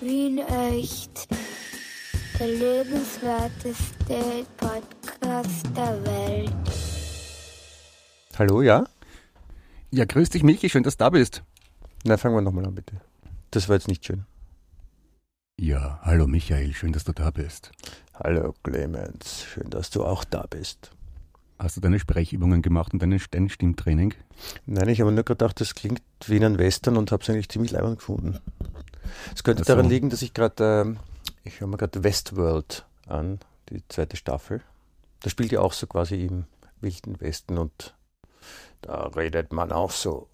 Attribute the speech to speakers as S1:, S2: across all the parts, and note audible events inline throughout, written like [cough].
S1: Wien echt. Der lebenswerteste Podcast der Welt.
S2: Hallo, ja?
S3: Ja, grüß dich, Michi, schön, dass du da bist.
S2: Na, fangen wir nochmal an, bitte. Das war jetzt nicht schön.
S3: Ja, hallo Michael, schön, dass du da bist.
S2: Hallo, Clemens. Schön, dass du auch da bist.
S3: Hast du deine Sprechübungen gemacht und dein Stimmtraining?
S2: Nein, ich habe nur gedacht, das klingt wie in einem Western und habe es eigentlich ziemlich leibend gefunden. Es könnte
S3: Ach so.
S2: daran liegen, dass ich gerade, äh, ich höre mir gerade Westworld an, die zweite Staffel. Da spielt ja auch so quasi im Wilden Westen und da redet man auch so.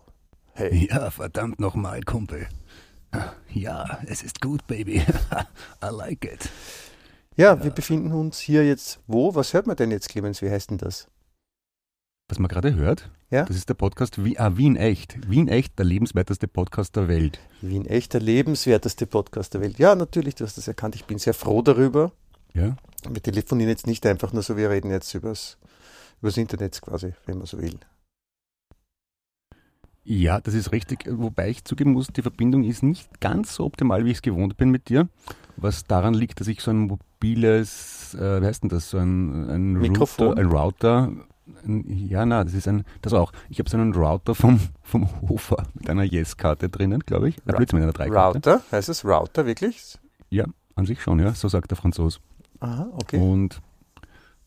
S2: Hey,
S3: Ja, verdammt nochmal, Kumpel. Ja, es ist gut, Baby. [laughs] I like it.
S2: ja, wir befinden uns hier jetzt wo? Was hört man denn jetzt, Clemens? Wie heißt denn das?
S3: Was man gerade hört,
S2: Ja?
S3: das ist der Podcast Wie, ah, Wien Echt. Wien Echt, der lebenswerteste Podcast der Welt.
S2: Wien echt der lebenswerteste Podcast der Welt. Ja, natürlich, du hast das erkannt. Ich bin sehr froh darüber.
S3: Ja?
S2: Wir telefonieren jetzt nicht einfach nur so, wir reden jetzt übers, übers Internet quasi, wenn man so will.
S3: Ja, das ist richtig. Wobei ich zugeben muss, die Verbindung ist nicht ganz so optimal, wie ich es gewohnt bin mit dir. Was daran liegt, dass ich so ein mobiles, äh, wie heißt denn das, so ein, ein
S2: Mikrofon?
S3: Router, ein Router, ja, na, das ist ein, das auch. Ich habe so einen Router vom, [laughs] vom Hofer mit einer Yes-Karte drinnen, glaube ich.
S2: Ra-
S3: mit einer Dreikarte.
S2: Router, heißt es Router wirklich?
S3: Ja, an sich schon, ja, so sagt der Franzos.
S2: Aha, okay.
S3: Und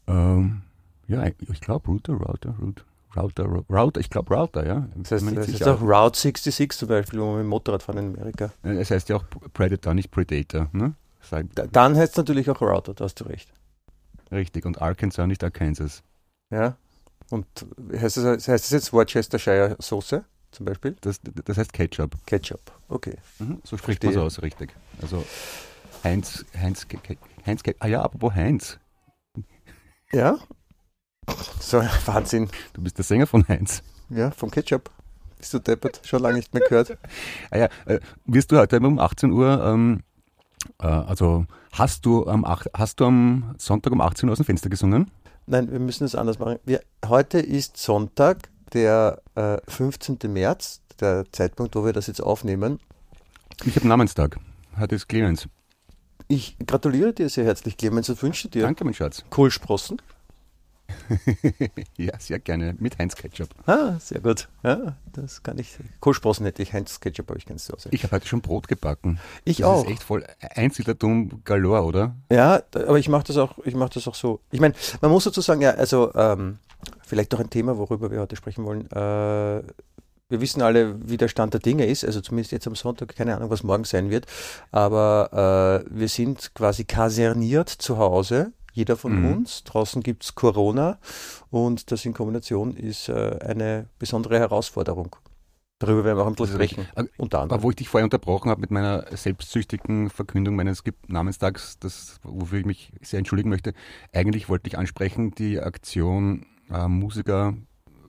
S3: ähm, ja, ich glaube Router, Router, Router, Router, Router, ich glaube Router, ja.
S2: Das heißt, das
S3: sicher.
S2: auch Route 66 zum Beispiel, wo man mit dem Motorrad fahren in Amerika.
S3: Äh, Es heißt ja auch Predator, nicht Predator, ne?
S2: Da, dann heißt es natürlich auch Router, da hast du recht.
S3: Richtig, und Arkansas, nicht Arkansas.
S2: Ja. Und heißt das, heißt das jetzt Worcestershire Soße zum Beispiel?
S3: Das, das heißt Ketchup.
S2: Ketchup. Okay.
S3: Mhm, so spricht
S2: Verstehe.
S3: man so aus, richtig. Also Heinz, Heinz, Heinz, ah ja, apropos Heinz,
S2: Ja. So, Wahnsinn.
S3: du bist der Sänger von Heinz.
S2: Ja, vom Ketchup. Bist du deppert? Schon lange nicht mehr gehört. [laughs]
S3: Ah ja, äh, wirst du heute um 18 Uhr, ähm, äh, also hast du, am hast du am Sonntag um 18 Uhr aus dem Fenster gesungen?
S2: Nein, wir müssen es anders machen. Wir, heute ist Sonntag, der äh, 15. März, der Zeitpunkt, wo wir das jetzt aufnehmen.
S3: Ich habe Namenstag. Heute ist Clemens.
S2: Ich gratuliere dir sehr herzlich, Clemens, und wünsche dir
S3: Danke, mein Schatz.
S2: Kohlsprossen. [laughs]
S3: ja, sehr gerne. Mit Heinz Ketchup.
S2: Ah, sehr gut. Ja, das kann ich. Kohlsprossen hätte ich, Heinz Ketchup habe ich ganz zu Hause.
S3: Ich habe heute schon Brot gebacken.
S2: Ich
S3: das
S2: auch.
S3: ist echt voll Einsiedlertum galore, oder?
S2: Ja, aber ich mache das auch, ich mache das auch so. Ich meine, man muss dazu sagen, ja, also ähm, vielleicht auch ein Thema, worüber wir heute sprechen wollen. Äh, wir wissen alle, wie der Stand der Dinge ist, also zumindest jetzt am Sonntag, keine Ahnung, was morgen sein wird. Aber äh, wir sind quasi kaserniert zu Hause, jeder von
S3: Mhm.
S2: uns. Draußen gibt's Corona und das in Kombination ist äh, eine besondere Herausforderung. Darüber werden wir auch ein bisschen sprechen. Unter
S3: Aber
S2: anderem.
S3: wo ich dich vorher unterbrochen habe mit meiner selbstsüchtigen Verkündung meines Namenstags, das, wofür ich mich sehr entschuldigen möchte, eigentlich wollte ich ansprechen die Aktion äh, Musiker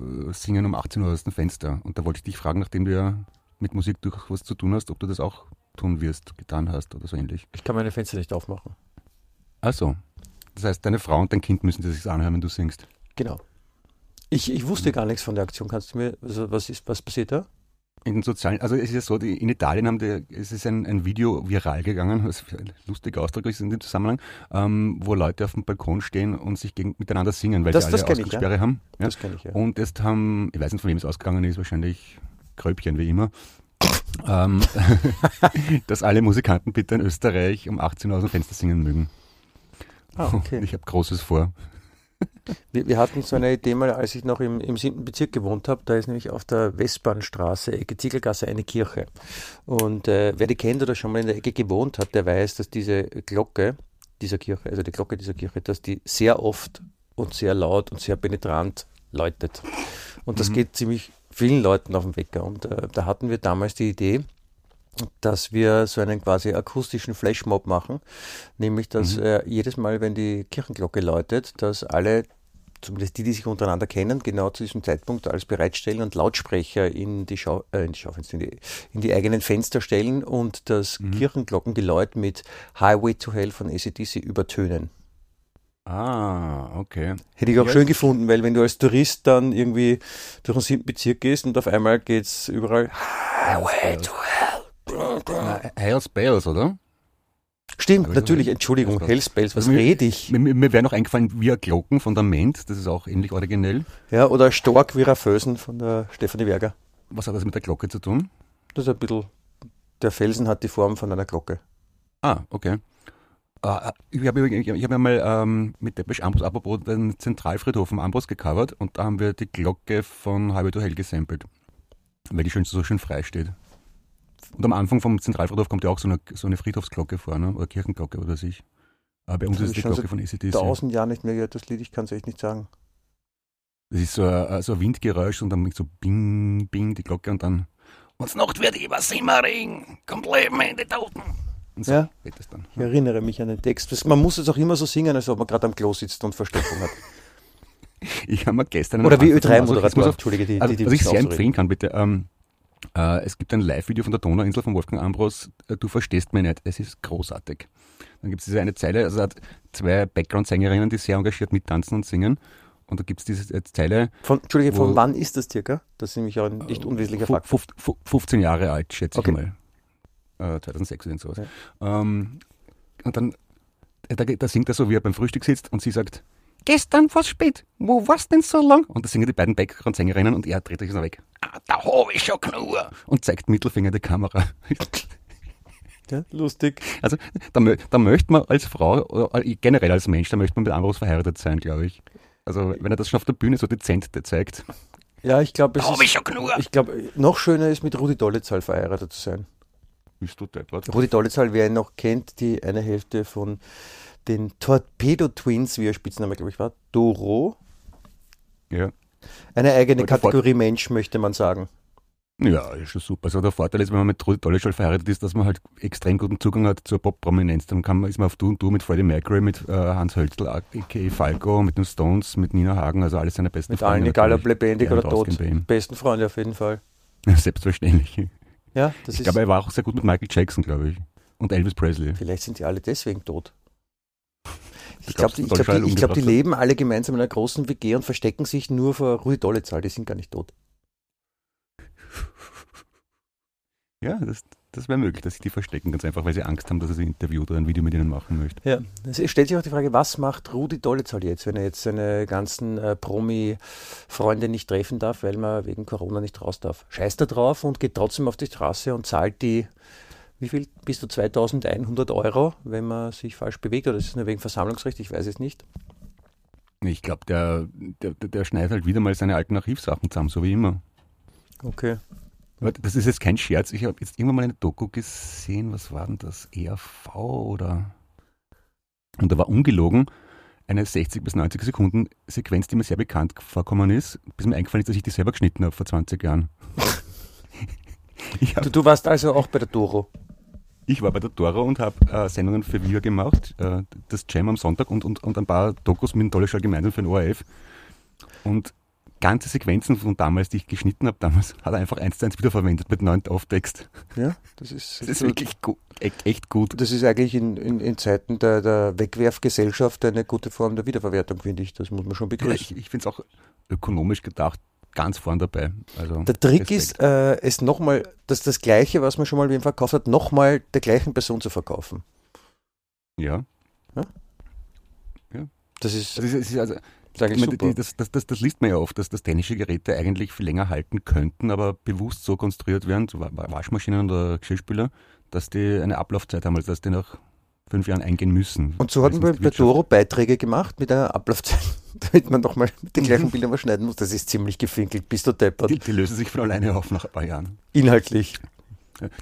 S3: äh, singen um 18 Uhr aus dem Fenster. Und da wollte ich dich fragen, nachdem du ja mit Musik durchaus was zu tun hast, ob du das auch tun wirst, getan hast oder so ähnlich.
S2: Ich kann meine Fenster nicht aufmachen.
S3: Also, das heißt, deine Frau und dein Kind müssen sich das anhören, wenn du singst.
S2: Genau. Ich, ich wusste gar nichts von der Aktion. Kannst du mir, also was ist, was passiert da?
S3: In den sozialen, also es ist ja so, die, in Italien haben die, es ist ein, ein Video viral gegangen, was ein lustiger Ausdruck ist in dem Zusammenhang, ähm, wo Leute auf dem Balkon stehen und sich gegen, miteinander singen, weil
S2: Das-
S3: die
S2: das
S3: alle
S2: ich, ja.
S3: Ausgangssperre haben. Ja?
S2: Das kenne ich ja.
S3: Und jetzt haben, ich weiß nicht, von wem es ausgegangen ist, wahrscheinlich Kröpchen wie immer, ähm, [laughs] dass alle Musikanten bitte in Österreich um 18 Uhr aus dem Fenster singen mögen.
S2: Ah, [laughs] okay.
S3: Ich habe Großes vor.
S2: Wir, wir hatten so eine Idee mal, als ich noch im, im 7. Bezirk gewohnt habe. Da ist nämlich auf der Westbahnstraße, Ecke Ziegelgasse, eine Kirche. Und äh, wer die kennt oder schon mal in der Ecke gewohnt hat, der weiß, dass diese Glocke dieser Kirche, also die Glocke dieser Kirche, dass die sehr oft und sehr laut und sehr penetrant läutet. Und das
S3: Mhm.
S2: geht ziemlich vielen Leuten auf den Wecker. Und äh, da hatten wir damals die Idee, dass wir so einen quasi akustischen Flashmob machen, nämlich dass
S3: Mhm.
S2: äh, jedes Mal, wenn die Kirchenglocke läutet, dass alle, zumindest die, die sich untereinander kennen, genau zu diesem Zeitpunkt alles bereitstellen und Lautsprecher in die, Schau äh, in die Schaufenster, in die, in die eigenen Fenster stellen und das
S3: Mhm.
S2: Kirchenglockengeläut mit Highway to Hell von ACDC übertönen.
S3: Ah, okay.
S2: Hätte ich auch
S3: Ja.
S2: schön gefunden, weil wenn du als Tourist dann irgendwie durch den siebten Bezirk gehst und auf einmal geht's überall Highway to Hell.
S3: Hells Bells, oder?
S2: Stimmt, natürlich,
S3: ein-
S2: Entschuldigung,
S3: das-
S2: Hellspells, was
S3: Also
S2: rede ich?
S3: Mir, mir wäre noch eingefallen, wie Glocken von der Ment, das ist auch ähnlich originell.
S2: Ja, oder Stork wie Fösen von der Stefanie Werger.
S3: Was hat das mit der Glocke zu tun?
S2: Das ist ein bisschen, der Felsen hat die Form von einer Glocke.
S3: Ah, okay. Äh, ich habe ich hab ja mal ähm, mit Depeche Ambros apropos den Zentralfriedhof am Ambros gecovert und da haben wir die Glocke von Highway to Hell gesampelt, weil die schön so schön frei steht. Und am Anfang vom Zentralfriedhof kommt ja auch so eine, so eine Friedhofsglocke vor, ne? oder Kirchenglocke oder sich. Aber bei uns
S2: Das
S3: ist es
S2: hab
S3: die Glocke von ACDC.
S2: Tausend Jahre nicht mehr gehört, das Lied, ich kann es echt nicht sagen.
S3: Das ist so ein, so ein Windgeräusch und dann so Bing, Bing, die Glocke und dann Uns Nacht wird über Simmering, kommt Leben in die Toten. Und so
S2: Ja.
S3: dann.
S2: Ich erinnere mich an den Text. Das- Man muss es auch immer so singen, als ob man gerade am Klo sitzt und Verstopfung hat. [laughs]
S3: Ich habe mir gestern...
S2: Oder wie
S3: also ich muss
S2: Ö3-Moderator.
S3: auf-
S2: Entschuldige, die,
S3: Also,
S2: die, die
S3: was ich sehr empfehlen kann, bitte. Ähm, äh, es gibt ein Live-Video von der Donauinsel von Wolfgang Ambros. Äh, du verstehst mich nicht. Es ist großartig. Dann gibt es diese eine Zeile, also er hat zwei Background-Sängerinnen, die sehr engagiert mittanzen und singen. Und da gibt es diese äh, Zeile.
S2: Von, Entschuldige, von wann ist das circa? Das ist nämlich auch ein nicht unwesentlicher Fakt.
S3: fuf- fu- 15 Jahre alt, schätze
S2: Okay.
S3: ich mal. Äh, 2006 oder sowas. Ähm, und dann, äh, da, da singt er so, wie er beim Frühstück sitzt und sie sagt, gestern war's spät, wo war's denn so lang? Und da singen die beiden Background-Sängerinnen und er dreht sich so weg. Ah, da hab ich schon nur. Und zeigt Mittelfinger in die Kamera.
S2: Ja, lustig.
S3: Also da, da möchte man als Frau, oder generell als Mensch, da möchte man mit Ambros verheiratet sein, glaube ich. Also wenn er das schon auf der Bühne so dezent zeigt.
S2: Ja, ich glaube, es
S3: ich
S2: ist,
S3: schon genug.
S2: ich glaube, noch schöner ist mit Rudi Dollezahl verheiratet zu sein.
S3: Bist du deppert?
S2: Rudi Dollezahl, wer ihn noch kennt, die eine Hälfte von den Torpedo Twins, wie ihr Spitzname, glaube ich, war, Doro.
S3: Ja.
S2: Eine eigene Kategorie Mensch, möchte man sagen.
S3: Ja, ist schon super. Also der Vorteil ist, wenn man mit Rudi Dolleschall verheiratet ist, dass man halt extrem guten Zugang hat zur Pop-Prominenz. Dann kann man, ist man auf Du und Du mit Freddie Mercury, mit äh, Hans Hölzl, a.k.a. Falco, mit den Stones, mit Nina Hagen, also alles seine besten
S2: Mit allen,
S3: Freunde
S2: egal ob lebendig oder tot. Besten Freunde auf jeden Fall. [laughs]
S3: Selbstverständlich.
S2: Ja, das
S3: Ich
S2: ist.
S3: glaube, er war auch sehr gut mit Michael Jackson, glaube ich. Und Elvis Presley.
S2: Vielleicht sind die alle deswegen tot. Ich glaube, glaub,
S3: Schall
S2: die, ich glaub, die leben alle gemeinsam in einer großen WG und verstecken sich nur vor Rudi Dollezahl. Die sind gar nicht tot. [laughs]
S3: Ja, das, das wäre möglich, dass sich die verstecken, ganz einfach, weil sie Angst haben, dass er sie interviewt oder ein Video mit ihnen machen möchte.
S2: Ja. Es stellt sich auch die Frage, was macht Rudi Dollezahl jetzt, wenn er jetzt seine ganzen äh, Promi-Freunde nicht treffen darf, weil man wegen Corona nicht raus darf? Scheißt er drauf und geht trotzdem auf die Straße und zahlt die, wie viel, bis zu 2100 Euro, wenn man sich falsch bewegt? Oder ist es nur wegen Versammlungsrecht? Ich weiß es nicht.
S3: Ich glaube, der, der, der schneidet halt wieder mal seine alten Archivsachen zusammen, so wie immer.
S2: Okay.
S3: Das ist jetzt kein Scherz. Ich habe jetzt irgendwann mal eine Doku gesehen. Was war denn das? ERV oder? Und da war ungelogen eine 60 bis 90 Sekunden Sequenz, die mir sehr bekannt vorkommen ist, bis mir eingefallen ist, dass ich die selber geschnitten habe vor 20 Jahren. [laughs]
S2: Du, du warst also auch bei der Doro.
S3: Ich war bei der Dora und habe äh, Sendungen für Viva gemacht, äh, das Jam am Sonntag und, und, und ein paar Dokus mit dem Dolleschall gemeinsam für den ORF. Und ganze Sequenzen von damals, die ich geschnitten habe, damals hat er einfach eins zu eins wiederverwendet mit neuen Auftext.
S2: Ja, das ist,
S3: Das ist wirklich gut, echt, echt gut.
S2: Das ist eigentlich in, in, in Zeiten der, der Wegwerfgesellschaft eine gute Form der Wiederverwertung, finde ich. Das muss man schon
S3: Ja,
S2: begrüßen.
S3: ich ich finde es auch ökonomisch gedacht ganz vorn dabei. Also
S2: Der Trick
S3: Respekt.
S2: ist, äh, es nochmal, dass das Gleiche, was man schon mal wem verkauft hat, nochmal der gleichen Person zu verkaufen.
S3: Ja,
S2: Das ist,
S3: das ist, es ist also,
S2: ist
S3: ich meine,
S2: super.
S3: die, das, das, das, das liest man ja oft, dass, dass technische Geräte eigentlich viel länger halten könnten, aber bewusst so konstruiert werden, Waschmaschinen oder Geschirrspüler, dass die eine Ablaufzeit haben, also dass die nach fünf Jahren eingehen müssen.
S2: Und so hatten wir
S3: sonst
S2: bei
S3: die
S2: Doro Beiträge gemacht mit einer Ablaufzeit, [laughs] damit man nochmal mit den gleichen Bildern was schneiden muss. Das ist ziemlich gefinkelt, bist du deppert.
S3: Die, die lösen sich von alleine auf nach ein paar Jahren.
S2: Inhaltlich.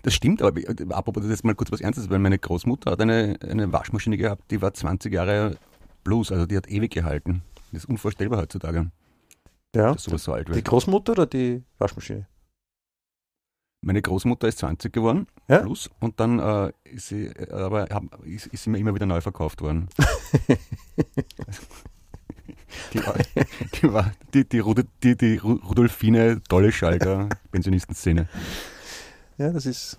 S3: Das stimmt, aber apropos, das ist jetzt mal kurz was Ernstes, weil meine Großmutter hat eine, eine Waschmaschine gehabt, die war 20 Jahre plus, also die hat ewig gehalten. Das ist unvorstellbar heutzutage,
S2: Ja.
S3: dass sowas so alt
S2: Die
S3: wird.
S2: Großmutter oder die Waschmaschine?
S3: Meine Großmutter ist 20 geworden,
S2: Ja?
S3: plus, und dann äh, ist sie, aber hab, ist, ist sie mir immer wieder neu verkauft worden. [laughs] die war, die, war die, die, die, die Ru- Rudolfine Dolle Schalter [laughs] Pensionistenszene.
S2: Ja, das ist.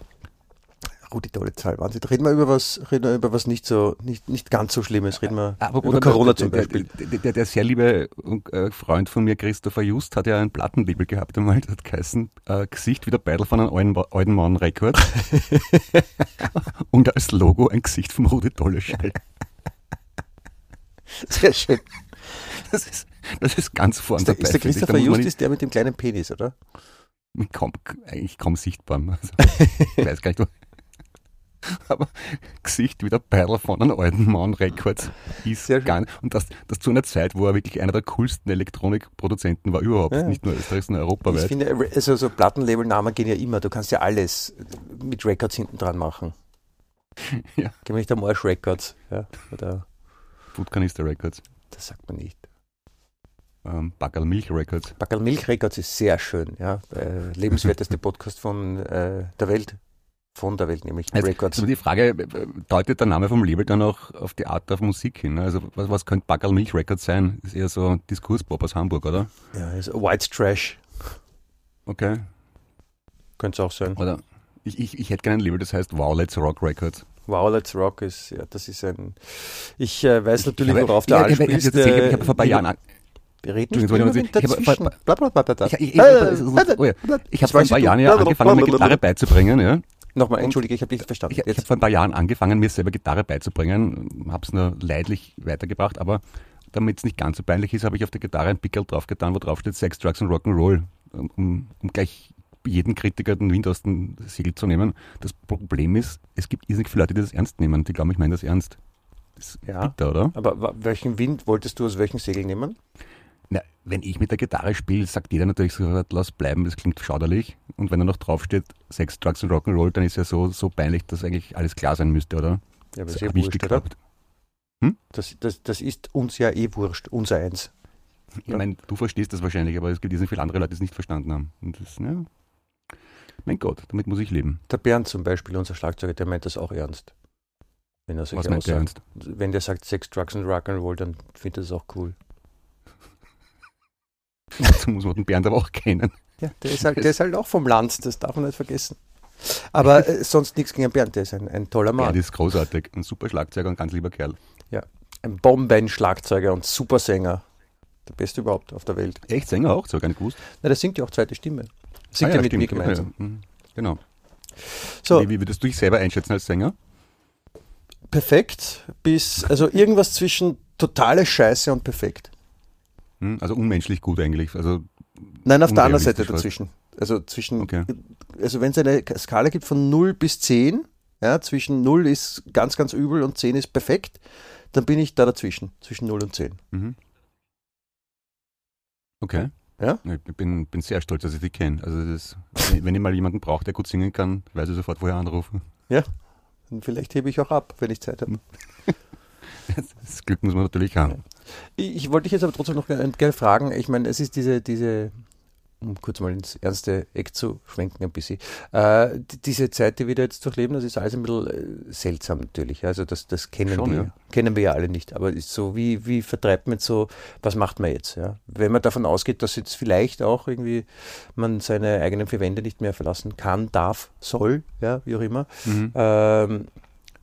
S2: Rudi tolle Zahl, Wahnsinn. Reden wir über was, reden wir über was nicht so, nicht, nicht ganz so Schlimmes. Reden wir
S3: Aber
S2: über Corona zum Beispiel.
S3: Der, der, der sehr liebe äh, Freund von mir, Christopher Just, hat ja ein Plattenlabel gehabt einmal, das hat geheißen, äh, Gesicht wie der Beidel von einem alten, Mann Record. [laughs] Und als Logo ein Gesicht vom Rudi Dolleschall.
S2: Sehr schön.
S3: Das ist, das ist ganz vorne
S2: Ist der,
S3: dabei.
S2: ist der
S3: ich.
S2: Christopher Just ist der mit dem kleinen Penis, oder?
S3: kaum, eigentlich kaum sichtbar. Also, [laughs] ich weiß gar nicht, wo. [laughs] Aber Gesicht wie der Beidel von einem alten Mann Records ist
S2: Sehr
S3: gar nicht. Und das, das zu einer Zeit, wo er wirklich einer der coolsten Elektronikproduzenten war überhaupt.
S2: Ja.
S3: Nicht nur Österreich, sondern
S2: Ich
S3: europaweit.
S2: finde, also so Plattenlabelnamen gehen ja immer. Du kannst ja alles mit Records hinten dran machen. [laughs]
S3: Ja.
S2: Gehen wir nicht am Arsch Records. Ja, oder,
S3: Foodkanister Records.
S2: das sagt man nicht.
S3: Ähm, Backerl Milch Records.
S2: Backerl Milch Records ist sehr schön. Ja, äh, lebenswerteste Podcast von äh, der Welt. Von der Welt nämlich.
S3: Jetzt
S2: Records.
S3: ist aber die Frage, äh, deutet der Name vom Label dann auch auf die Art der Musik hin? ne? Also was, was könnte Backerl Milch Records sein? Ist eher so Diskurspop aus Hamburg, oder?
S2: Ja, also White Trash
S3: Okay.
S2: könnte es auch sein.
S3: Oder ich, ich, ich hätte gerne ein Label, das heißt Wow, Let's Rock Records.
S2: Wow, Let's Rock ist, ja, das ist ein. Ich äh, weiß natürlich,
S3: Ich
S2: worauf
S3: habe-
S2: anspielst.
S3: ich habe- ich habe- ich habe vor ein paar
S2: äh,
S3: Jahren
S2: Wir reden nicht
S3: ich habe-
S2: dazwischen.
S3: Ich,
S2: Äh,
S3: vor ein paar Jahren ja angefangen, mir Gitarre beizubringen. Ja.
S2: Nochmal, entschuldige, ich habe dich verstanden.
S3: Ich, ich habe vor ein paar Jahren angefangen, mir selber Gitarre beizubringen, habe es nur leidlich weitergebracht, aber damit es nicht ganz so peinlich ist, habe ich auf der Gitarre ein Pickel draufgetan, wo drauf steht Sex, Drugs und Rock'n'Roll, um, um gleich jeden Kritiker den Wind aus dem Segel zu nehmen. Das Problem ist, es gibt irrsinnig viele Leute, die das ernst nehmen. Die glauben, ich meine das ernst. Das ist
S2: Ja.
S3: bitter, oder?
S2: Aber welchen Wind wolltest du aus welchem Segel nehmen?
S3: Na, wenn ich mit der Gitarre spiele, sagt jeder natürlich so, lass bleiben, das klingt schauderlich. Und wenn da noch draufsteht, Sex, Drugs und Rock'n'Roll, dann ist ja so, so peinlich, dass eigentlich alles klar sein müsste, oder?
S2: Ja, aber
S3: Das
S2: ist ja
S3: ja
S2: wurscht, oder?
S3: gehabt.
S2: Das, das, das ist uns ja eh wurscht, unser Eins.
S3: Ich meine, du verstehst das wahrscheinlich, aber es gibt irrsinnig viele andere Leute, die es nicht verstanden haben. Und das, ja, mein Gott, damit muss ich leben.
S2: Der Bernd zum Beispiel, unser Schlagzeuger, der meint das auch ernst. Wenn er
S3: Was meint der ernst?
S2: Wenn der sagt Sex, Drugs und Rock'n'Roll, dann findet er das auch cool.
S3: Dazu muss man den Bernd aber auch kennen.
S2: Ja, der ist halt, der ist halt auch vom Land, das darf man nicht vergessen. Aber [laughs] äh, sonst nichts gegen Bernd, der ist ein, ein toller Mann.
S3: Bernd ist großartig, ein super Schlagzeuger und ganz lieber Kerl.
S2: Ein Bomben-Schlagzeuger und Supersänger. Der beste überhaupt auf der Welt.
S3: Echt Sänger auch, so gar nicht gewusst.
S2: Na, der singt ja auch zweite Stimme. Singt
S3: Ah
S2: ja, mit
S3: stimmt.
S2: mir gemeinsam.
S3: Ja, ja. Mhm. Genau.
S2: So,
S3: Wie, wie würdest du dich selber einschätzen als Sänger?
S2: perfekt bis, also irgendwas zwischen totale Scheiße und perfekt.
S3: Hm? Also unmenschlich gut eigentlich. Also,
S2: Nein, auf der anderen Seite dazwischen. Also zwischen,
S3: okay.
S2: also wenn es eine Skala gibt von 0 bis 10, ja, zwischen 0 ist ganz, ganz übel und 10 ist perfekt, dann bin ich da dazwischen, zwischen 0 und 10.
S3: Mhm. Okay.
S2: Ja?
S3: Ich bin, bin sehr stolz, dass ich dich kenne. Also das, wenn, ich mal jemanden brauche, der gut singen kann, weiß ich sofort, woher anrufen.
S2: Und vielleicht hebe ich auch ab, wenn ich Zeit habe. [laughs] [laughs]
S3: Das Glück muss man natürlich haben.
S2: Ich, ich wollte dich jetzt aber trotzdem noch gerne gerne fragen. Ich meine, es ist diese, diese, um kurz mal ins ernste Eck zu schwenken ein bisschen, äh, die, diese Zeit, die wir da jetzt durchleben, das ist alles ein bisschen äh, seltsam natürlich. Also das, das kennen
S3: Schon,
S2: wir,
S3: ja.
S2: kennen wir ja alle nicht. Aber ist so, wie, wie vertreibt man so, was macht man jetzt? Ja? Wenn man davon ausgeht, dass jetzt vielleicht auch irgendwie man seine eigenen vier Wände nicht mehr verlassen kann, darf, soll, ja, wie auch immer.
S3: Mhm.
S2: Ähm,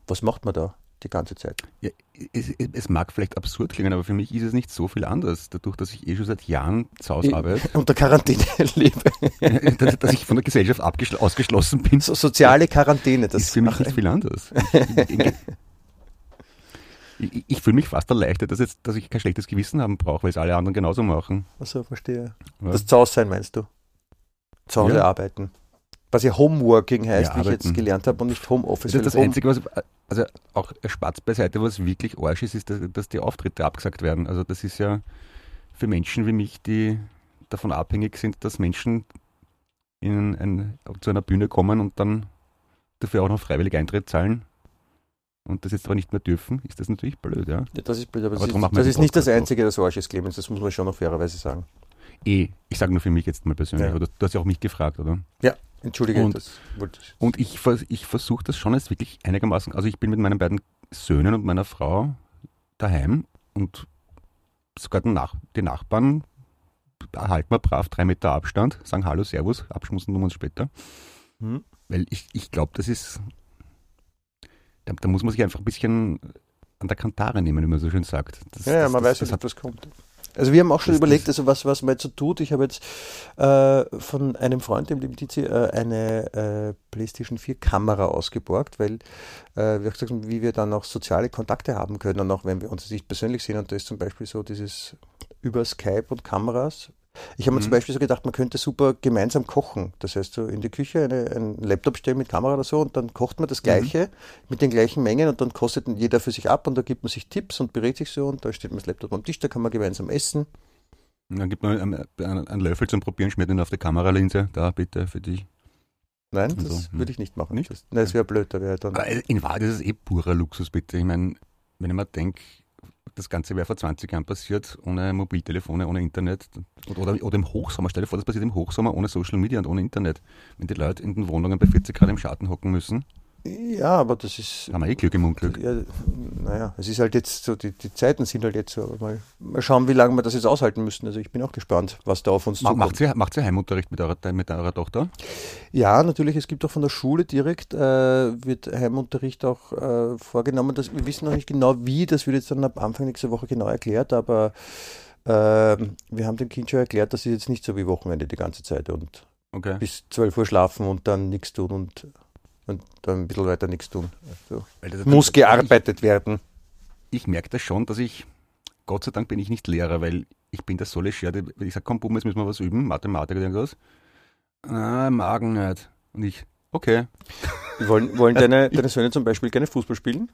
S2: was macht man da die ganze Zeit?
S3: Ja, es, es mag vielleicht absurd klingen, aber für mich ist es nicht so viel anders. Dadurch, dass ich eh schon seit Jahren zu Hause arbeite, [laughs]
S2: Unter Quarantäne [laughs] lebe. [laughs]
S3: dass, dass ich von der Gesellschaft ausgeschlossen bin,
S2: So, soziale Quarantäne, das
S3: ist für mich nicht viel anders. Ich, ich, fühle mich fast erleichtert, dass, jetzt, dass ich kein schlechtes Gewissen haben brauche, weil es alle anderen genauso machen.
S2: Achso, verstehe.
S3: Ja.
S2: Das zu Hause sein meinst du? Zu Hause
S3: Ja.
S2: arbeiten. Was ja Homeworking heißt,
S3: Ja,
S2: wie ich jetzt gelernt habe und nicht Homeoffice.
S3: Das, ist das
S2: Home-
S3: Einzige, was, also auch Spatz beiseite, was wirklich Arsch ist, ist, dass, dass die Auftritte abgesagt werden. Also das ist ja für Menschen wie mich, die davon abhängig sind, dass Menschen in ein, zu einer Bühne kommen und dann dafür auch noch freiwillig Eintritt zahlen und das jetzt aber nicht mehr dürfen, ist das natürlich blöd, ja.
S2: Ja, das ist, blöd, aber
S3: Aber
S2: das, ist, das ist nicht das. Einzige, das Arsch ist, Clemens. Das muss man schon noch fairerweise sagen.
S3: Eh, ich sage nur für mich jetzt mal persönlich,
S2: Ja.
S3: oder du hast ja auch mich gefragt, oder?
S2: Entschuldige,
S3: Und-
S2: das wollte ich.
S3: Und ich, ich versuche das schon jetzt wirklich einigermaßen. Also ich bin mit meinen beiden Söhnen und meiner Frau daheim und sogar den Nach die Nachbarn halten wir brav drei Meter Abstand, sagen Hallo, Servus, abschmusen wir uns später.
S2: Hm?
S3: Weil ich, ich glaube, das ist da, da muss man sich einfach ein bisschen an der Kantare nehmen, wie man so schön sagt.
S2: Das, ja, ja, man weiß, wie das, das kommt. Also wir haben auch schon überlegt, also was, was man jetzt so tut. Ich habe jetzt äh, von einem Freund, dem lieben Tizi, äh, eine äh, PlayStation 4 Kamera ausgeborgt, weil äh, wir gesagt haben, wie wir dann auch soziale Kontakte haben können und auch wenn wir uns nicht persönlich sehen. Und da ist zum Beispiel so dieses über Skype und Kameras ich habe mir mhm. zum Beispiel so gedacht, man könnte super gemeinsam kochen. Das heißt, so in die Küche eine, einen Laptop stellen mit Kamera oder so und dann kocht man das mhm. Gleiche mhm. mit den gleichen Mengen und dann kostet jeder für sich ab und da gibt man sich Tipps und berät sich so und da steht man das Laptop am Tisch, da kann man gemeinsam essen.
S3: Und dann gibt man einen, einen, Löffel zum Probieren, schmiert ihn auf die Kameralinse. Da bitte für dich.
S2: Nein, das so. würde ich nicht machen. Nicht? Das, nein, das wäre blöd. Da wär dann
S3: in Wahrheit ist es eh purer Luxus, bitte. Ich meine, wenn ich mir denke, das Ganze wäre vor 20 Jahren passiert, ohne Mobiltelefone, ohne Internet. Oder, oder im Hochsommer. Stell dir vor, das passiert im Hochsommer ohne Social Media und ohne Internet. Wenn die Leute in den Wohnungen bei 40 Grad im Schatten hocken müssen.
S2: Ja, aber das ist.
S3: Haben wir eh Glück im Unglück.
S2: Ja, naja, es ist halt jetzt so, die, die Zeiten sind halt jetzt so. Mal, mal schauen, wie lange wir das jetzt aushalten müssen. Also ich bin auch gespannt, was da auf uns
S3: Ma, zukommt. Macht sie, macht sie Heimunterricht mit eurer, mit eurer Tochter?
S2: Ja, natürlich. Es gibt auch von der Schule direkt, äh, wird Heimunterricht auch äh, vorgenommen. Das, wir wissen noch nicht genau wie, das wird jetzt dann ab Anfang nächster Woche genau erklärt, aber äh, wir haben dem Kind schon erklärt, das ist jetzt nicht so wie Wochenende die ganze Zeit und okay. bis 12 Uhr schlafen und dann nichts tun und und dann ein bisschen weiter nichts tun. Also muss gearbeitet
S3: ich,
S2: werden.
S3: Ich merke das schon, dass ich, Gott sei Dank bin ich nicht Lehrer, weil ich bin der Solle Scherde. Ich sage, komm, Buben, jetzt müssen wir was üben, Mathematik oder irgendwas. Ah, Magen nicht. Und ich, okay. [laughs]
S2: Wollen, wollen deine, deine Söhne zum Beispiel gerne Fußball spielen?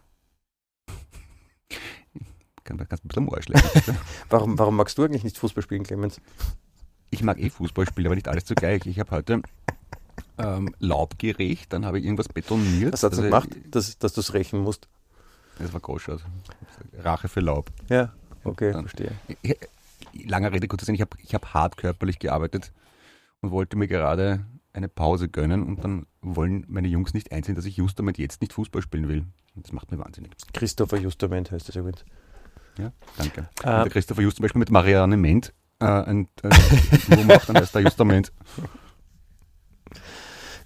S3: Kann, kannst ein bisschen am Arsch [laughs]
S2: warum, warum magst du eigentlich nicht Fußball spielen, Clemens?
S3: Ich mag eh Fußball spielen, aber nicht alles zugleich. Ich habe heute ähm, laubgerecht, dann habe ich irgendwas betoniert.
S2: Was hat also, gemacht, dass, dass du es rächen musst?
S3: Das war Goschert. Rache für Laub.
S2: Ja, okay, dann, verstehe.
S3: Ich, lange Rede, kurzer Sinn, ich habe ich hab hart körperlich gearbeitet und wollte mir gerade eine Pause gönnen und dann wollen meine Jungs nicht einsehen, dass ich justament jetzt nicht Fußball spielen will. Das macht mir wahnsinnig.
S2: Christopher Justament heißt das übrigens.
S3: Ja, danke. Äh, der Christopher Just zum Beispiel mit Marianne Ment äh, ein, äh, [laughs] macht, dann heißt er Justament.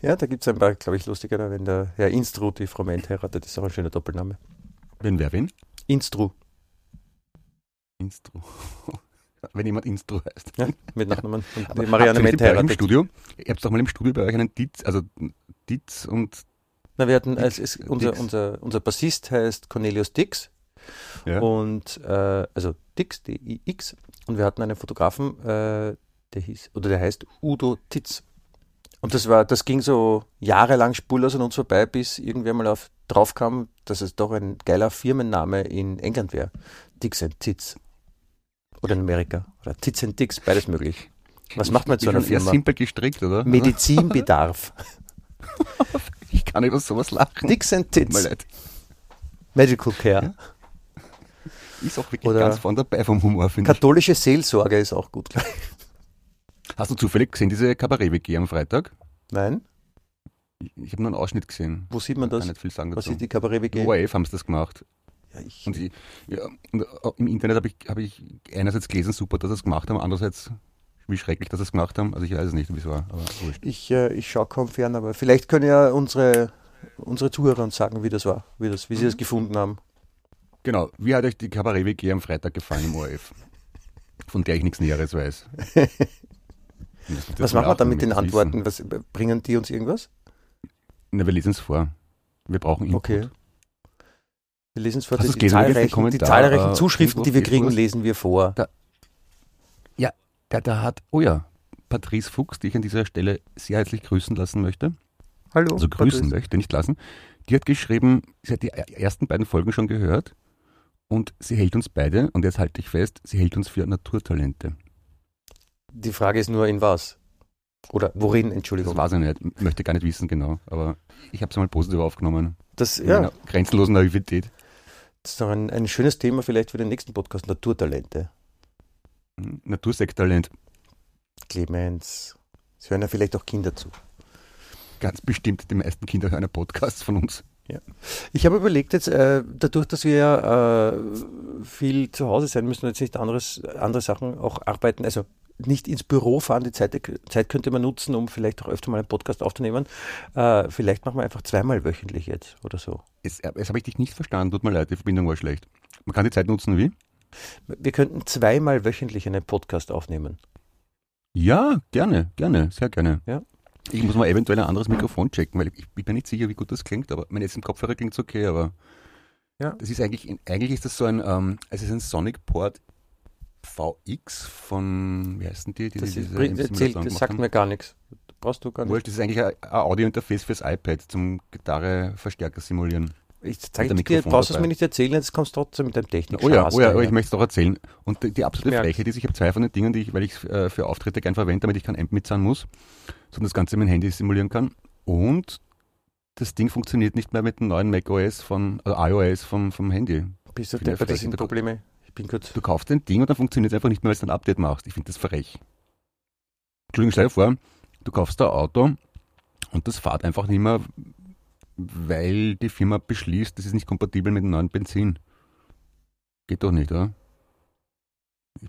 S2: Ja, da gibt es ein paar, glaube ich, lustiger, wenn der Herr Instru die Frau Ment heiratet, ist auch ein schöner Doppelname.
S3: Wenn wer wen?
S2: Instru.
S3: Instru. [laughs] wenn jemand Instru heißt.
S2: Ja, mit Nachnamen. [laughs] Und Marianne Ment heiratet.
S3: Im Studio? Ihr habt doch mal im Studio bei euch einen Ditz, also Ditz und.
S2: Na, wir hatten, als es, unser, unser, unser Bassist heißt Cornelius Dix. Ja. Und, äh, also Dix, D-I-X. Und wir hatten einen Fotografen, äh, der hieß, oder der heißt Udo Titz. Und das war, das ging so jahrelang spurlos an uns vorbei, bis irgendwer mal auf, drauf kam, dass es doch ein geiler Firmenname in England wäre. Dix and Tits. Oder in Amerika. Oder Tits and Dix, beides möglich. Was macht man zu einer
S3: Firma? Simpel gestrickt, oder?
S2: Medizinbedarf. [laughs]
S3: ich kann über sowas lachen.
S2: Dix and Tits. Medical Care. Ja.
S3: Ist auch wirklich oder ganz von dabei vom Humor,
S2: finde ich. Katholische Seelsorge ist auch gut, glaube ich.
S3: Hast du zufällig gesehen, diese Kabarett-WG am Freitag?
S2: Nein.
S3: Ich, ich habe nur einen Ausschnitt gesehen.
S2: Wo sieht man das?
S3: Kann nicht viel sagen
S2: dazu. Was ist die Kabarett-WG?
S3: ORF haben sie das gemacht. Ja, ich und, ich, ja, und äh, im Internet habe ich, hab ich einerseits gelesen, super, dass sie es gemacht haben, andererseits wie schrecklich, dass sie es gemacht haben. Also ich weiß es nicht, wie es war.
S2: Ich, äh, ich schaue kaum fern, aber vielleicht können ja unsere, unsere Zuhörer uns sagen, wie das war, wie, das, wie sie es mhm. gefunden haben.
S3: Genau. Wie hat euch die Kabarett-WG am Freitag gefallen im ORF? Von der ich nichts Näheres weiß. [laughs]
S2: Was machen wir dann mit den Antworten? Was, bringen die uns irgendwas?
S3: Na, wir lesen es vor. Wir brauchen Input. Okay.
S2: Wir lesen es vor. Die, die, zahlreichen, die, zahlreichen, äh, Zuschriften, die wir kriegen, lesen wir vor.
S3: Da, ja, da, da hat, oh ja, Patrice Fuchs, die ich an dieser Stelle sehr herzlich grüßen lassen möchte.
S2: Hallo.
S3: Also grüßen Patrice. möchte, nicht lassen. Die hat geschrieben, sie hat die ersten beiden Folgen schon gehört und sie hält uns beide, und jetzt halte ich fest, sie hält uns für Naturtalente.
S2: Die Frage ist nur, in was? Oder worin, Entschuldigung.
S3: Das weiß ich nicht, möchte gar nicht wissen genau, aber ich habe es einmal positiv aufgenommen.
S2: Das, in ja.
S3: grenzenlosen Naivität.
S2: Das ist doch ein, ein schönes Thema vielleicht für den nächsten Podcast, Naturtalente.
S3: Hm, Natursekttalent.
S2: Clemens, es hören ja vielleicht auch Kinder zu.
S3: Ganz bestimmt, die meisten Kinder hören Podcasts von uns.
S2: Ja. Ich habe überlegt jetzt, äh, dadurch, dass wir ja äh, viel zu Hause sein müssen und jetzt nicht anderes, andere Sachen auch arbeiten, also nicht ins Büro fahren. Die Zeit, Zeit könnte man nutzen, um vielleicht auch öfter mal einen Podcast aufzunehmen. Äh, vielleicht machen wir einfach zweimal wöchentlich jetzt oder so.
S3: Jetzt, jetzt habe ich dich nicht verstanden, tut mir leid, die Verbindung war schlecht. Man kann die Zeit nutzen wie?
S2: Wir könnten zweimal wöchentlich einen Podcast aufnehmen.
S3: Ja, gerne, gerne, sehr gerne.
S2: Ja.
S3: Ich muss mal eventuell ein anderes Mikrofon checken, weil ich, ich bin nicht sicher, wie gut das klingt, aber mein jetzt im Kopfhörer klingt es okay, aber
S2: Ja.
S3: das ist eigentlich, eigentlich ist das so ein, ähm, es ist ein Sonic Port VX von, wie heißen die, die
S2: Das,
S3: die
S2: ist,
S3: diese
S2: erzählt, das sagt
S3: haben?
S2: mir gar nichts. Brauchst du gar nicht.
S3: Wurscht, das ist eigentlich ein, Audio-Interface fürs iPad zum Gitarre-Verstärker simulieren.
S2: Ich zeige dir,
S3: Mikrofon
S2: brauchst du es mir nicht erzählen, jetzt kommst du trotzdem mit deinem Technik.
S3: Oh ja, oh ja, aber ich möchte es doch erzählen. Und die, die absolute. Frechheit ist, ich habe zwei von den Dingen, die ich, weil ich es äh, für Auftritte gern verwende, damit ich kein Amp mitzahlen muss, sondern das Ganze mit dem Handy simulieren kann. Und das Ding funktioniert nicht mehr mit dem neuen macOS von, also iOS vom, vom Handy.
S2: Bist du deppert, das sind Probleme. Bin kurz.
S3: Du kaufst ein Ding und dann funktioniert es einfach nicht mehr, weil du ein Update machst. Ich finde das frech. Entschuldigung, stell dir vor, du kaufst ein Auto und das fährt einfach nicht mehr, weil die Firma beschließt, das ist nicht kompatibel mit dem neuen Benzin. Geht doch nicht, oder?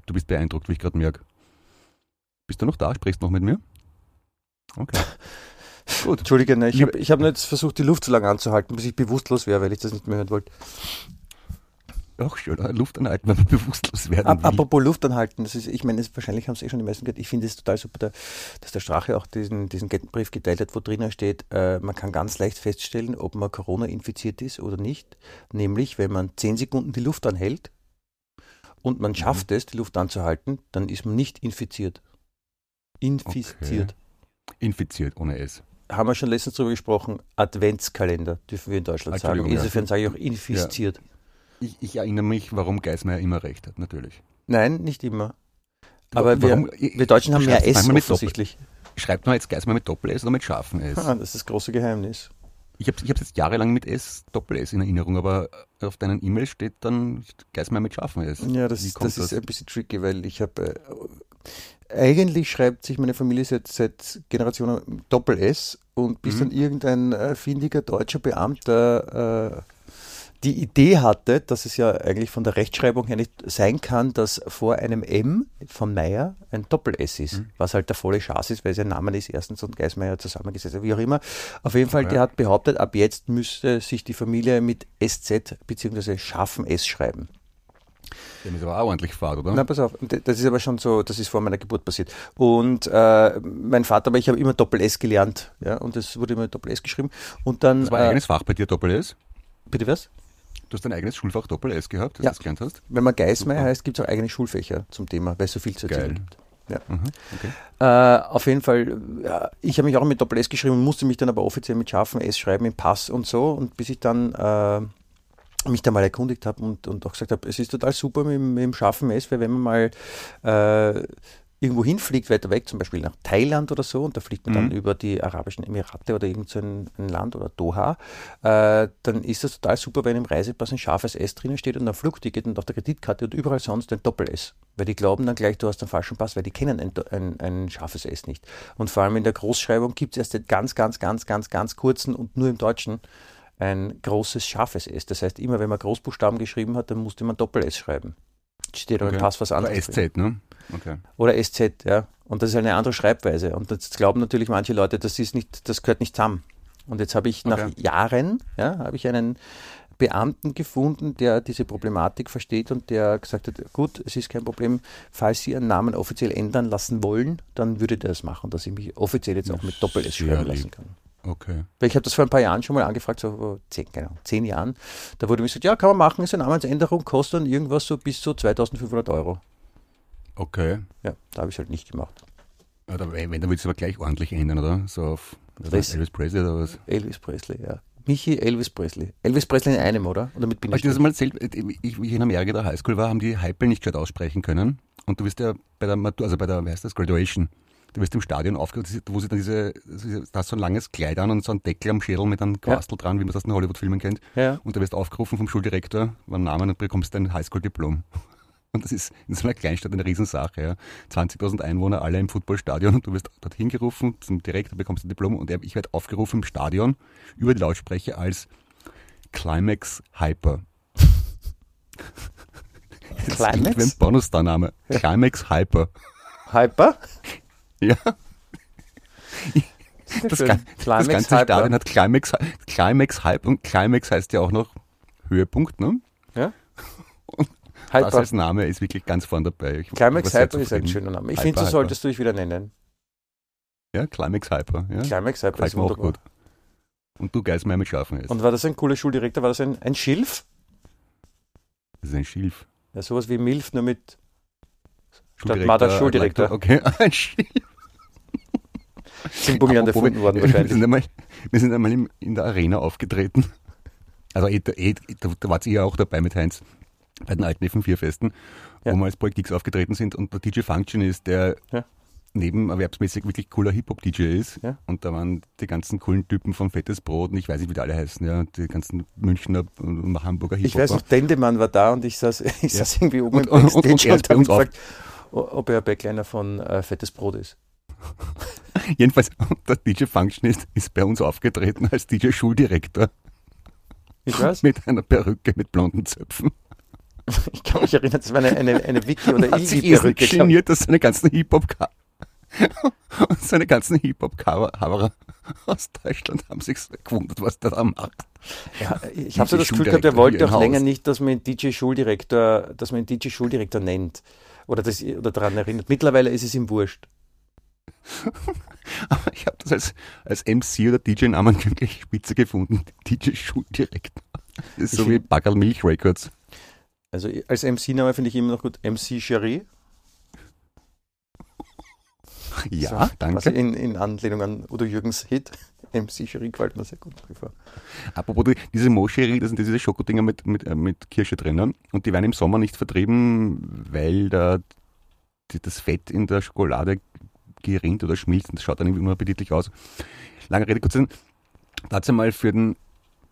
S3: Du bist beeindruckt, wie ich gerade merke. Bist du noch da? Sprichst du noch mit mir? Okay. [laughs] Gut.
S2: Entschuldige, ne, ich habe hab nur jetzt versucht, die Luft so lange anzuhalten, bis ich bewusstlos wäre, weil ich das nicht mehr hören wollte.
S3: Auch schön, oder? Luft anhalten, wenn man [laughs] bewusstlos werden
S2: Ap
S3: will.
S2: apropos Luft anhalten, das ist, ich meine, das- wahrscheinlich haben es eh schon die meisten gehört. Ich finde es total super, da, dass der Strache auch diesen, diesen Kettenbrief geteilt hat, wo drinnen steht, äh, man kann ganz leicht feststellen, ob man Corona infiziert ist oder nicht. Nämlich, wenn man 10 Sekunden die Luft anhält und man schafft es, die Luft anzuhalten, dann ist man nicht infiziert. Infiziert.
S3: Infiziert, ohne S.
S2: Haben wir schon letztens drüber gesprochen, Adventskalender dürfen wir in Deutschland sagen.
S3: Ja.
S2: Insofern sage ich auch infiziert.
S3: Ich, ich erinnere mich, warum Geismeier immer recht hat, natürlich.
S2: Nein, nicht immer. Aber wir,
S3: Warum-
S2: wir Deutschen haben mehr S
S3: mit Doppel-
S2: offensichtlich.
S3: Schreibt man jetzt Geismeier mit Doppel-S oder mit scharfem S?
S2: Ah, das ist das große Geheimnis.
S3: Ich habe es ich hab's jetzt jahrelang mit S, Doppel-S in Erinnerung, aber auf deinen E-Mail steht dann Geismeier mit scharfem S.
S2: Ja, das, ist,
S3: kommt
S2: das ist ein bisschen tricky, weil ich habe. Äh, eigentlich schreibt sich meine Familie seit, seit Generationen Doppel-S und bis
S3: Mhm.
S2: dann irgendein äh, findiger deutscher Beamter äh, die Idee hatte, dass es ja eigentlich von der Rechtschreibung her nicht sein kann, dass vor einem M von Meier ein Doppel-S ist,
S3: Mhm.
S2: was halt der volle Schaß ist, weil sein Name ist erstens und Geismeier zusammengesetzt, wie auch immer. Auf jeden Fall,
S3: Okay.
S2: der hat behauptet, ab jetzt müsste sich die Familie mit SZ bzw. scharfem S schreiben.
S3: Dem ist aber auch ordentlich Fahrt, oder?
S2: Na, pass auf, das ist aber schon so, das ist vor meiner Geburt passiert. Und äh, mein Vater, aber ich habe immer Doppel-S gelernt, ja, und das wurde immer Doppel-S geschrieben. Und dann,
S3: das war ein
S2: äh,
S3: eigenes Fach bei dir, Doppel-S?
S2: bitte was?
S3: Du hast ein eigenes Schulfach Doppel-S gehabt, das
S2: Ja.
S3: du gelernt hast?
S2: Wenn man Geismeier heißt, gibt es auch eigene Schulfächer zum Thema, weil es so viel zu erzählen gibt. Ja.
S3: Mhm, okay.
S2: Äh, auf jeden Fall, ja, ich habe mich auch mit Doppel-S geschrieben, musste mich dann aber offiziell mit scharfem S schreiben im Pass und so. Und bis ich dann äh, mich da mal erkundigt habe und, und auch gesagt habe, es ist total super mit, dem- mit dem scharfen S, weil wenn man mal äh, irgendwo hinfliegt, weiter weg, zum Beispiel nach Thailand oder so, und da fliegt man dann
S3: Mhm.
S2: über die Arabischen Emirate oder irgend so ein, ein Land oder Doha, äh, dann ist das total super, wenn im Reisepass ein scharfes S drinnen steht und ein Flugticket und auf der Kreditkarte und überall sonst ein Doppel-S. Weil die glauben dann gleich, du hast einen falschen Pass, weil die kennen ein, ein, ein scharfes S nicht. Und vor allem in der Großschreibung gibt es erst den ganz, ganz, ganz, ganz, ganz kurzen und nur im Deutschen ein großes scharfes S. Das heißt, immer wenn man Großbuchstaben geschrieben hat, dann musste man Doppel-S schreiben. Steht aber im
S3: Okay.
S2: Pass was anderes.
S3: SZ, ne? Okay.
S2: Oder SZ, ja. Und das ist eine andere Schreibweise. Und das glauben natürlich manche Leute, das ist nicht, das gehört nicht zusammen. Und jetzt habe ich nach
S3: Okay.
S2: Jahren, ja, habe ich einen Beamten gefunden, der diese Problematik versteht und der gesagt hat, gut, es ist kein Problem, falls Sie Ihren Namen offiziell ändern lassen wollen, dann würde der das machen, dass ich mich offiziell jetzt auch mit Doppel-S schreiben lassen kann.
S3: Okay.
S2: Weil ich habe das vor ein paar Jahren schon mal angefragt, so vor zehn, keine Ahnung, zehn Jahren. Da wurde mir gesagt, ja, kann man machen, ist eine Namensänderung, kostet dann irgendwas so bis zu 2500 Euro.
S3: Okay.
S2: Ja, da habe ich es halt nicht gemacht.
S3: Oder wenn, wenn, dann willst du aber gleich ordentlich ändern, oder? So auf Elvis Presley oder was?
S2: Elvis Presley, ja. Michi Elvis Presley. Elvis Presley in einem, oder? Und damit bin
S3: Hast
S2: ich.
S3: du das mal erzählt? Ich, wie ich in Amerika der Highschool war, haben die Hypel nicht gescheit aussprechen können. Und du wirst ja bei der Matur, also bei der, wie heißt das, Graduation, du wirst im Stadion aufgeholt, wo sie dann diese, da hast du so ein langes Kleid an und so einen Deckel am Schädel mit einem Quastel dran, wie man das den Hollywood-Filmen kennt.
S2: ja.
S3: Und da wirst aufgerufen vom Schuldirektor, beim Namen und bekommst dein Highschool-Diplom. Und das ist in so einer Kleinstadt eine Riesensache. Ja. 20.000 Einwohner, alle im Footballstadion und du wirst dorthin gerufen zum Direktor, bekommst ein Diplom und ich werde aufgerufen im Stadion über die Lautsprecher als Climax Hyper. [laughs] Das klingt wie ein
S2: Climax?
S3: Bonus-Name. Climax Hyper.
S2: Hyper? [laughs]
S3: Ja, das, das
S2: Climax
S3: ganze
S2: Hyper.
S3: Stadion hat Climax, Climax Hype und Climax heißt ja auch noch Höhepunkt, ne? Und Das
S2: Hyper.
S3: als Name ist wirklich ganz vorn dabei. Ich
S2: Climax Hyper ist ein schöner Name. Ich
S3: Hyper,
S2: finde, so
S3: Hyper.
S2: solltest du dich wieder nennen.
S3: Ja, Climax Hyper. Ja.
S2: Climax Hyper
S3: Gefällt
S2: ist
S3: auch gut. Und du mal mit Schafen jetzt.
S2: Und war das ein cooler Schuldirektor? War das ein, ein Schilf?
S3: Das ist ein Schilf.
S2: Ja, sowas wie Milf, nur mit
S3: Schuldirektor,
S2: Marder Schuldirektor.
S3: Okay, [laughs] ein Schilf.
S2: Simbullian
S3: Apropos,
S2: erfunden worden
S3: wir,
S2: wahrscheinlich.
S3: sind einmal, wir sind einmal in der Arena aufgetreten. Also eh, eh, da, da wart ihr ja auch dabei mit Heinz bei den alten FM4-Festen,
S2: Ja.
S3: wo wir als Projekt X aufgetreten sind und der DJ Function ist, der
S2: Ja.
S3: nebenerwerbsmäßig wirklich cooler Hip-Hop-DJ ist.
S2: Ja.
S3: Und da waren die ganzen coolen Typen von Fettes Brot und ich weiß nicht, wie die alle heißen, ja, die ganzen Münchner und Hamburger
S2: Ich weiß noch, Dendemann war da und ich saß, [laughs] ich saß irgendwie oben
S3: Und-
S2: im
S3: und- und- und
S2: Backstage und,
S3: bei uns auf-
S2: gefragt, ob er Backliner von äh, Fettes Brot ist. [laughs]
S3: Jedenfalls, der DJ Function ist, ist bei uns aufgetreten als DJ Schuldirektor
S2: Ich weiß,
S3: mit einer Perücke mit blonden Zöpfen. [laughs]
S2: ich kann mich erinnern, das war eine, eine, eine Wiki- oder
S3: hat
S2: Ilgi-Perücke.
S3: irrsinnig geniert, dass seine ganzen Hip-Hop und [laughs] seine ganzen Hip-Hop-Cover aus Deutschland haben sich gewundert, was der da macht.
S2: Ja, ich habe so
S3: DJ
S2: das Gefühl gehabt, er
S3: Schuldirektor
S2: wollte auch länger nicht, dass man dass man ihn DJ-Schuldirektor nennt. Oder, das, oder daran erinnert. Mittlerweile ist es ihm wurscht. [laughs]
S3: Aber ich habe das als, als MC oder DJ-Namen wirklich spitze gefunden. DJ Schuldirektor. Das ist
S2: Ich
S3: so wie Baggerl Milch Records.
S2: Also als MC-Name finde ich immer noch gut MC Cherie.
S3: Ja,
S2: So,
S3: danke.
S2: In, in Anlehnung an Udo Jürgens Hit. [laughs] MC Cherie gefällt mir sehr gut.
S3: Apropos die- diese Moscherie, das sind diese Schokodinger mit, mit, äh, mit Kirsche drinnen. Und die werden im Sommer nicht vertrieben, weil da die, das Fett in der Schokolade gerinnt oder schmilzt. Und das schaut dann irgendwie immer appetitlich aus. Lange Rede, kurz Sinn. Da hat es einmal für den,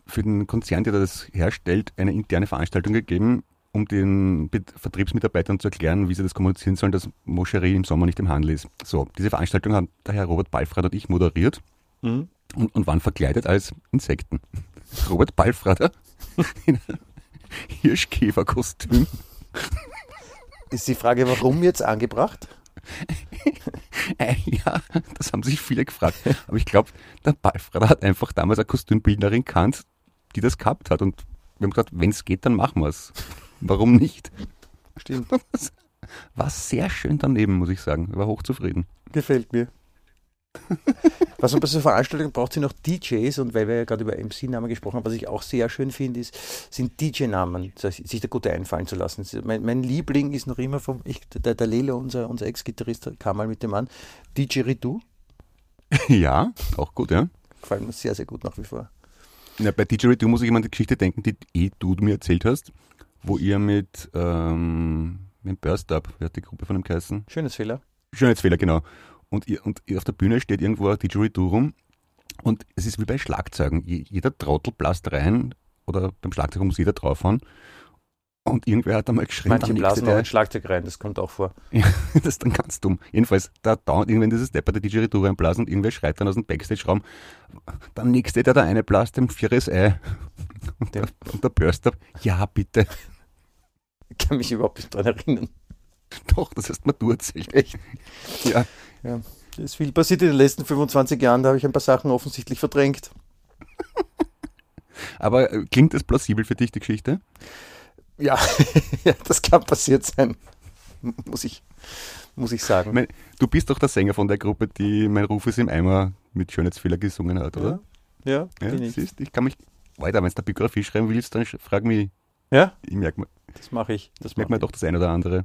S3: für den Konzern, der das herstellt, eine interne Veranstaltung gegeben, um den Vertriebsmitarbeitern zu erklären, wie sie das kommunizieren sollen, dass Moscherie im Sommer nicht im Handel ist. So, diese Veranstaltung hat der Herr Robert Balfrad und ich moderiert
S2: Mhm.
S3: und, und waren verkleidet als Insekten. [laughs] Robert Balfrader in einem Hirschkäferkostüm.
S2: Ist die Frage, warum jetzt angebracht? [laughs]
S3: Äh, ja, das haben sich viele gefragt. Aber ich glaube, der Balfrader hat einfach damals eine Kostümbildnerin gekannt, die das gehabt hat. Und wir haben gesagt, wenn es geht, dann machen wir es. Warum nicht?
S2: Stimmt. [laughs]
S3: War sehr schön daneben, muss ich sagen. War hochzufrieden.
S2: Gefällt mir. [laughs] Was man bei so Veranstaltungen braucht, sind auch DJs und weil wir ja gerade über MC-Namen gesprochen haben, was ich auch sehr schön finde, ist, sind DJ-Namen, sich da gute einfallen zu lassen. Mein, mein Liebling ist noch immer vom, ich, der, der Lele, unser, unser Ex-Gitarrist, kam mal mit dem an, DJ Ritu, [laughs]
S3: Ja, auch gut, ja.
S2: gefällt mir sehr, sehr gut nach wie vor.
S3: Ja, bei Didgeridoo muss ich immer an die Geschichte denken, die eh du mir erzählt hast, wo ihr mit, ähm, mit Burst Up, wer hat die Gruppe von dem geheißen?
S2: Schönes Fehler.
S3: Schönheitsfehler, genau. Und, ihr, und auf der Bühne steht irgendwo ein Didgeridoo rum und es ist wie bei Schlagzeugen. Je- Jeder Trottel blasst rein oder beim Schlagzeug muss jeder draufhauen und irgendwer hat einmal geschrien,
S2: Manche blasen auch ein Schlagzeug rein, das kommt auch vor. [laughs]
S3: das ist dann ganz dumm. Jedenfalls, da dauert irgendwann dieses Stepper der Didgeridoo reinblasen und irgendwer schreit dann aus dem Backstage-Raum, der Nächste, der da eine blast, dem vieres Ei. Und der, und der Burst Up, ja bitte.
S2: Ich kann mich überhaupt nicht dran erinnern.
S3: Doch, das hast du erzählt.
S2: Echt?
S3: Ja,
S2: Es ist viel passiert in den letzten 25 Jahren, da habe ich ein paar Sachen offensichtlich verdrängt. [laughs]
S3: aber äh, klingt das plausibel für dich, die Geschichte?
S2: Ja, [laughs] ja das kann passiert sein. Muss ich, muss ich sagen.
S3: Mein, du bist doch der Sänger von der Gruppe, die Mein Ruf ist im Eimer mit Schönheitsfehler gesungen hat, oder?
S2: Ja,
S3: Ja,
S2: bin ich.
S3: siehst, ich kann mich, weiter, wenn du eine Biografie schreiben willst, dann frag mich,
S2: Ja,
S3: ich merke mir,
S2: das mache ich. Das
S3: merk
S2: mach
S3: mir doch das eine oder andere.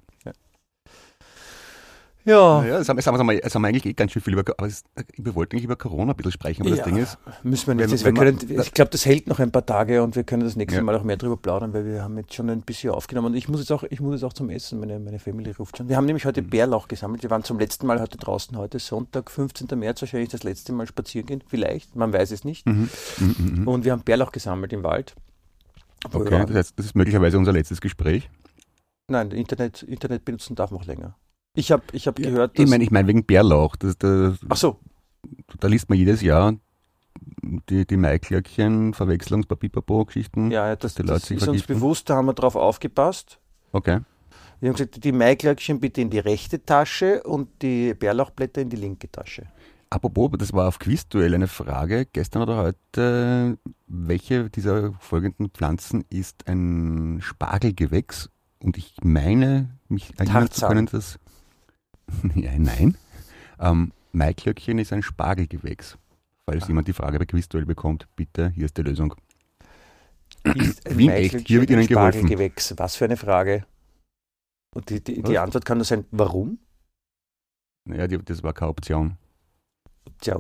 S2: Ja,
S3: Ja, das haben, das haben, wir- das haben wir eigentlich eh ganz schön viel über, aber es, wir wollten eigentlich über Corona ein bisschen sprechen, aber
S2: Ja.
S3: das Ding ist,
S2: müssen wir nicht.
S3: Wenn-
S2: wir
S3: wenn man-
S2: können, ich glaube, das hält noch ein paar Tage und wir können das nächste
S3: Ja.
S2: Mal auch mehr darüber plaudern, weil wir haben jetzt schon ein bisschen aufgenommen. Und ich muss jetzt auch, ich muss jetzt auch zum Essen. Meine, meine Family ruft schon. Wir haben nämlich heute
S3: Mhm.
S2: Bärlauch gesammelt. Wir waren zum letzten Mal heute draußen. Heute Sonntag, 15. März, wahrscheinlich das letzte Mal spazieren gehen. Vielleicht, man weiß es nicht.
S3: mhm, mhm, mhm.
S2: Und wir haben Bärlauch gesammelt im Wald.
S3: Okay, das heißt, das ist möglicherweise unser letztes Gespräch.
S2: Nein, Internet, Internet benutzen darf man auch länger. Ich habe ich hab gehört,
S3: Ich
S2: dass.
S3: meine, ich meine wegen Bärlauch, das, das,
S2: ach so,
S3: da liest man jedes Jahr die, die Maiklöckchen, Verwechslungspapipapo-Geschichten.
S2: ja, das,
S3: die
S2: das ist uns
S3: vergiften.
S2: bewusst, da haben wir drauf aufgepasst.
S3: Okay.
S2: Wir haben gesagt, die Maiglöckchen bitte in die rechte Tasche und die Bärlauchblätter in die linke Tasche.
S3: Apropos, das war auf Quizduell eine Frage, gestern oder heute, welche dieser folgenden Pflanzen ist ein Spargelgewächs? Und ich meine, mich erinnern zu können, dass... [laughs] ja, nein. Ähm, Maiglöckchen ist ein Spargelgewächs. Falls jemand die Frage bei Quizduell bekommt, bitte, hier ist die Lösung.
S2: Ist ein
S3: echt, hier wird
S2: ein
S3: Ihnen geholfen.
S2: Spargelgewächs? Was für eine Frage. Und die, die, die? Antwort kann nur sein, warum?
S3: Naja, die, das war keine Option.
S2: Tja,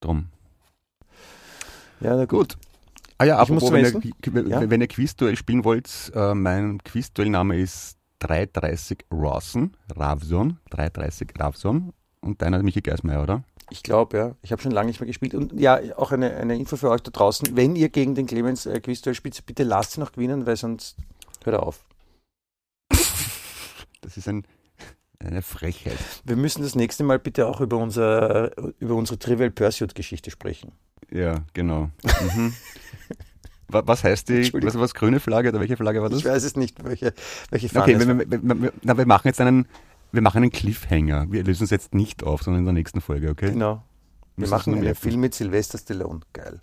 S3: Drum.
S2: ja, na gut.
S3: Gut. Ah ja,
S2: Ich muss
S3: apropos,
S2: zum
S3: wenn ihr,
S2: Ja?
S3: wenn ihr Quizduell spielen wollt, äh, mein Quizduell-Name ist 330 Rawson, Ravson, 330 Ravson. Und deiner Michi Geismeier, oder?
S2: Ich glaube, ja. Ich habe schon lange nicht mehr gespielt. Und ja, auch eine, eine Info für euch da draußen. Wenn ihr gegen den Clemens äh, Quizduell spielt, bitte lasst ihn noch gewinnen, weil sonst hört er auf.
S3: Das ist ein, eine Frechheit.
S2: Wir müssen das nächste Mal bitte auch über, unser, über unsere Trivial Pursuit-Geschichte sprechen.
S3: Ja, genau. Mhm. Wa- Was heißt die, was, was grüne Flagge oder welche Flagge war das?
S2: Ich weiß es nicht, welche, welche Fahne
S3: Okay, wir, wir, wir, na, wir machen jetzt einen, wir machen einen Cliffhanger. Wir lösen es jetzt nicht auf, sondern in der nächsten Folge, okay?
S2: Genau. Wir machen einen. Film mit Sylvester Stallone. Geil.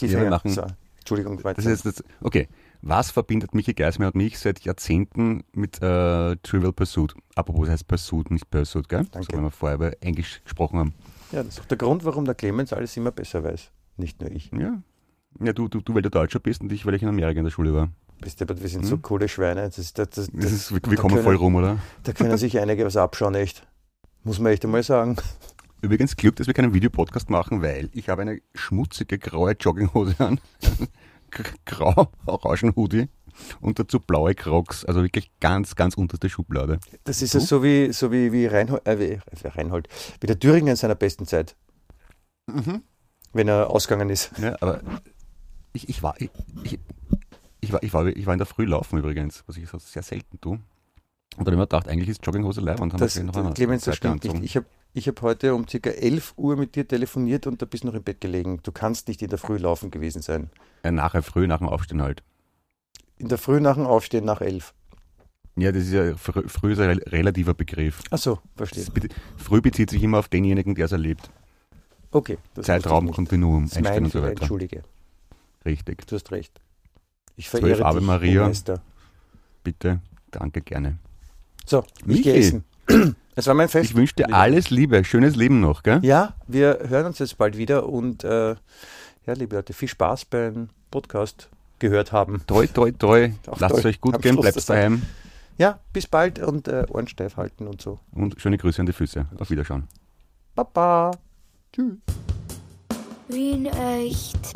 S3: wir machen-
S2: so, Entschuldigung, weiter.
S3: Das ist jetzt, okay. Was verbindet Michi Geismeier und mich seit Jahrzehnten mit äh, Trivial Pursuit? Apropos, es heißt Pursuit, nicht Pursuit, gell?
S2: Danke.
S3: So, wenn wir vorher über Englisch gesprochen haben.
S2: ja, das ist auch der Grund, warum der Clemens alles immer besser weiß. Nicht nur ich.
S3: Ja. Ja, du, du, du, weil du Deutscher bist und ich, weil ich in Amerika in der Schule war.
S2: Bist du, wir sind
S3: Hm?
S2: so coole Schweine. Das, ist- das, das,
S3: Das ist, wir kommen
S2: können-
S3: voll rum, oder?
S2: Da können sich einige was abschauen, echt. Muss man echt einmal sagen.
S3: Übrigens Glück, dass wir keinen Videopodcast machen, weil ich habe eine schmutzige graue Jogginghose an, Grau [laughs] Orangen-Hoodie und dazu blaue Crocs, also wirklich ganz, ganz unterste Schublade.
S2: Das ist ja so wie, so wie, wie, Reinhold, äh, wie, äh, Reinhold, wie der Thüringer in seiner besten Zeit, wenn er ausgegangen ist.
S3: Ja, aber ich, ich, war, ich, ich, ich, war, ich, war, ich war in der Früh laufen übrigens, was ich so sehr selten tue. Und dann habe ich mir gedacht, eigentlich ist Jogginghose leer und haben
S2: Das,
S3: noch eine
S2: Clemens, das stimmt nicht. Ich habe ich hab heute um ca. 11 Uhr mit dir telefoniert und da bist du noch im Bett gelegen. Du kannst nicht in der Früh laufen gewesen sein.
S3: Ja, nachher früh, nach dem Aufstehen halt.
S2: In der Früh nach dem Aufstehen nach 11.
S3: Ja, das ist ja, früh, früh ist ein rel- relativer Begriff.
S2: Ach so, verstehe.
S3: be- früh bezieht sich immer auf denjenigen, der es erlebt.
S2: Okay. das
S3: Zeitraum, Kontinuum,
S2: mein
S3: und so weiter.
S2: entschuldige.
S3: Richtig.
S2: Du hast recht. Ich verehre
S3: Ave
S2: dich,
S3: Maria.
S2: Meister.
S3: Bitte, danke, gerne.
S2: So, ich
S3: Michi.
S2: gehe essen. [clears throat] Es war mein Fest.
S3: Ich wünsche dir alles Liebe, schönes Leben noch, gell?
S2: Ja, wir hören uns jetzt bald wieder und äh, ja, liebe Leute, viel Spaß beim Podcast gehört haben.
S3: Toi, toi, toi.
S2: Auch
S3: Lasst es euch gut gehen, bleibt daheim
S2: Ja, bis bald und äh, Ohren steif halten und so.
S3: und schöne Grüße an die Füße. Auf Wiederschauen.
S2: Baba. Tschüss.
S1: Wie in echt.